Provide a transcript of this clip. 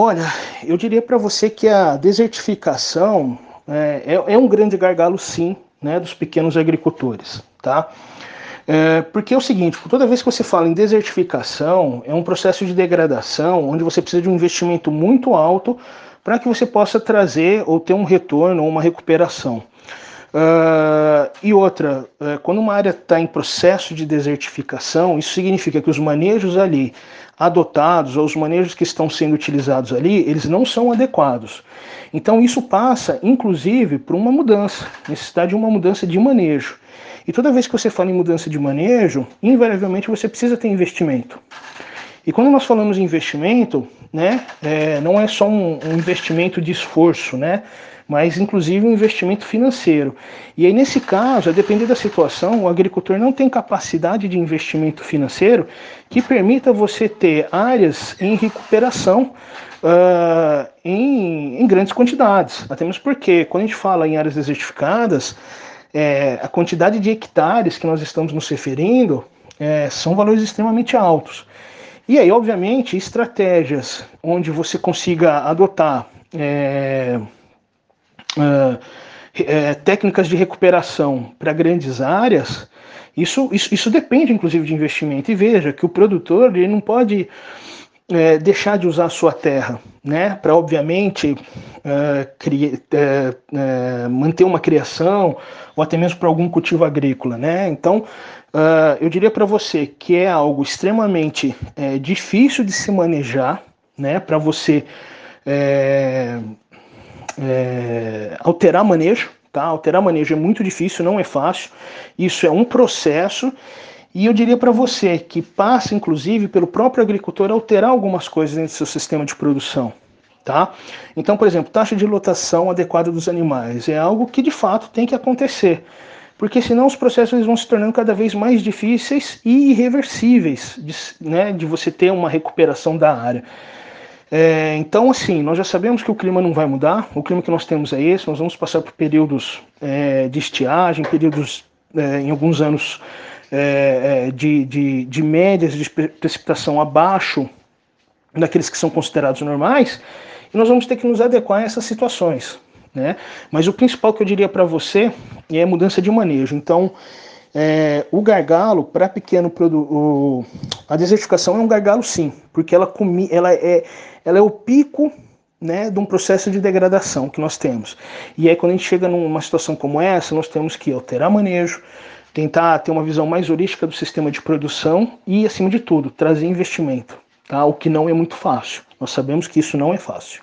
Olha, eu diria para você que a desertificação é, é, é, um grande gargalo, sim, né, dos pequenos agricultores, tá? É, porque é o seguinte, toda vez que você fala em desertificação, é um processo de degradação onde você precisa de um investimento muito alto para que você possa trazer ou ter um retorno ou uma recuperação. Uh, e outra, uh, quando uma área está em processo de desertificação, isso significa que os manejos ali adotados ou os manejos que estão sendo utilizados ali, eles não são adequados. Então isso passa, inclusive, por uma mudança, necessidade de uma mudança de manejo. E toda vez que você fala em mudança de manejo, invariavelmente você precisa ter investimento. E quando nós falamos em investimento, né, é, não é só um, um investimento de esforço, né? mas inclusive um investimento financeiro. E aí, nesse caso, a depender da situação, o agricultor não tem capacidade de investimento financeiro que permita você ter áreas em recuperação uh, em, em, grandes quantidades. Até mesmo porque, quando a gente fala em áreas desertificadas, é, a quantidade de hectares que nós estamos nos referindo é, são valores extremamente altos. E aí, obviamente, estratégias onde você consiga adotar é, uh, é, técnicas de recuperação para grandes áreas, isso, isso, isso depende inclusive de investimento. E veja que o produtor ele não pode é, deixar de usar a sua terra, né, para obviamente é, é, é, manter uma criação ou até mesmo para algum cultivo agrícola, né? Então, uh, eu diria para você que é algo extremamente é, difícil de se manejar, né, para você é, é, alterar manejo, tá? Alterar manejo é muito difícil, não é fácil. Isso é um processo e eu diria para você que passa, inclusive, pelo próprio agricultor alterar algumas coisas dentro do seu sistema de produção. Tá? Então, por exemplo, taxa de lotação adequada dos animais é algo que de fato tem que acontecer, porque senão os processos vão se tornando cada vez mais difíceis e irreversíveis de, né, de você ter uma recuperação da área. É, então, assim, nós já sabemos que o clima não vai mudar, o clima que nós temos é esse, nós vamos passar por períodos é, de estiagem, períodos, é, em alguns anos, é, é, de, de, de médias de precipitação abaixo daqueles que são considerados normais, e nós vamos ter que nos adequar a essas situações. Né? Mas o principal que eu diria para você é a mudança de manejo. Então, é, o gargalo, para pequeno produto, a desertificação é um gargalo sim, porque ela, comi, ela, é, ela é o pico né, de um processo de degradação que nós temos. E aí, quando a gente chega numa situação como essa, nós temos que alterar manejo, tentar ter uma visão mais holística do sistema de produção e, acima de tudo, trazer investimento, tá? o que não é muito fácil. Nós sabemos que isso não é fácil.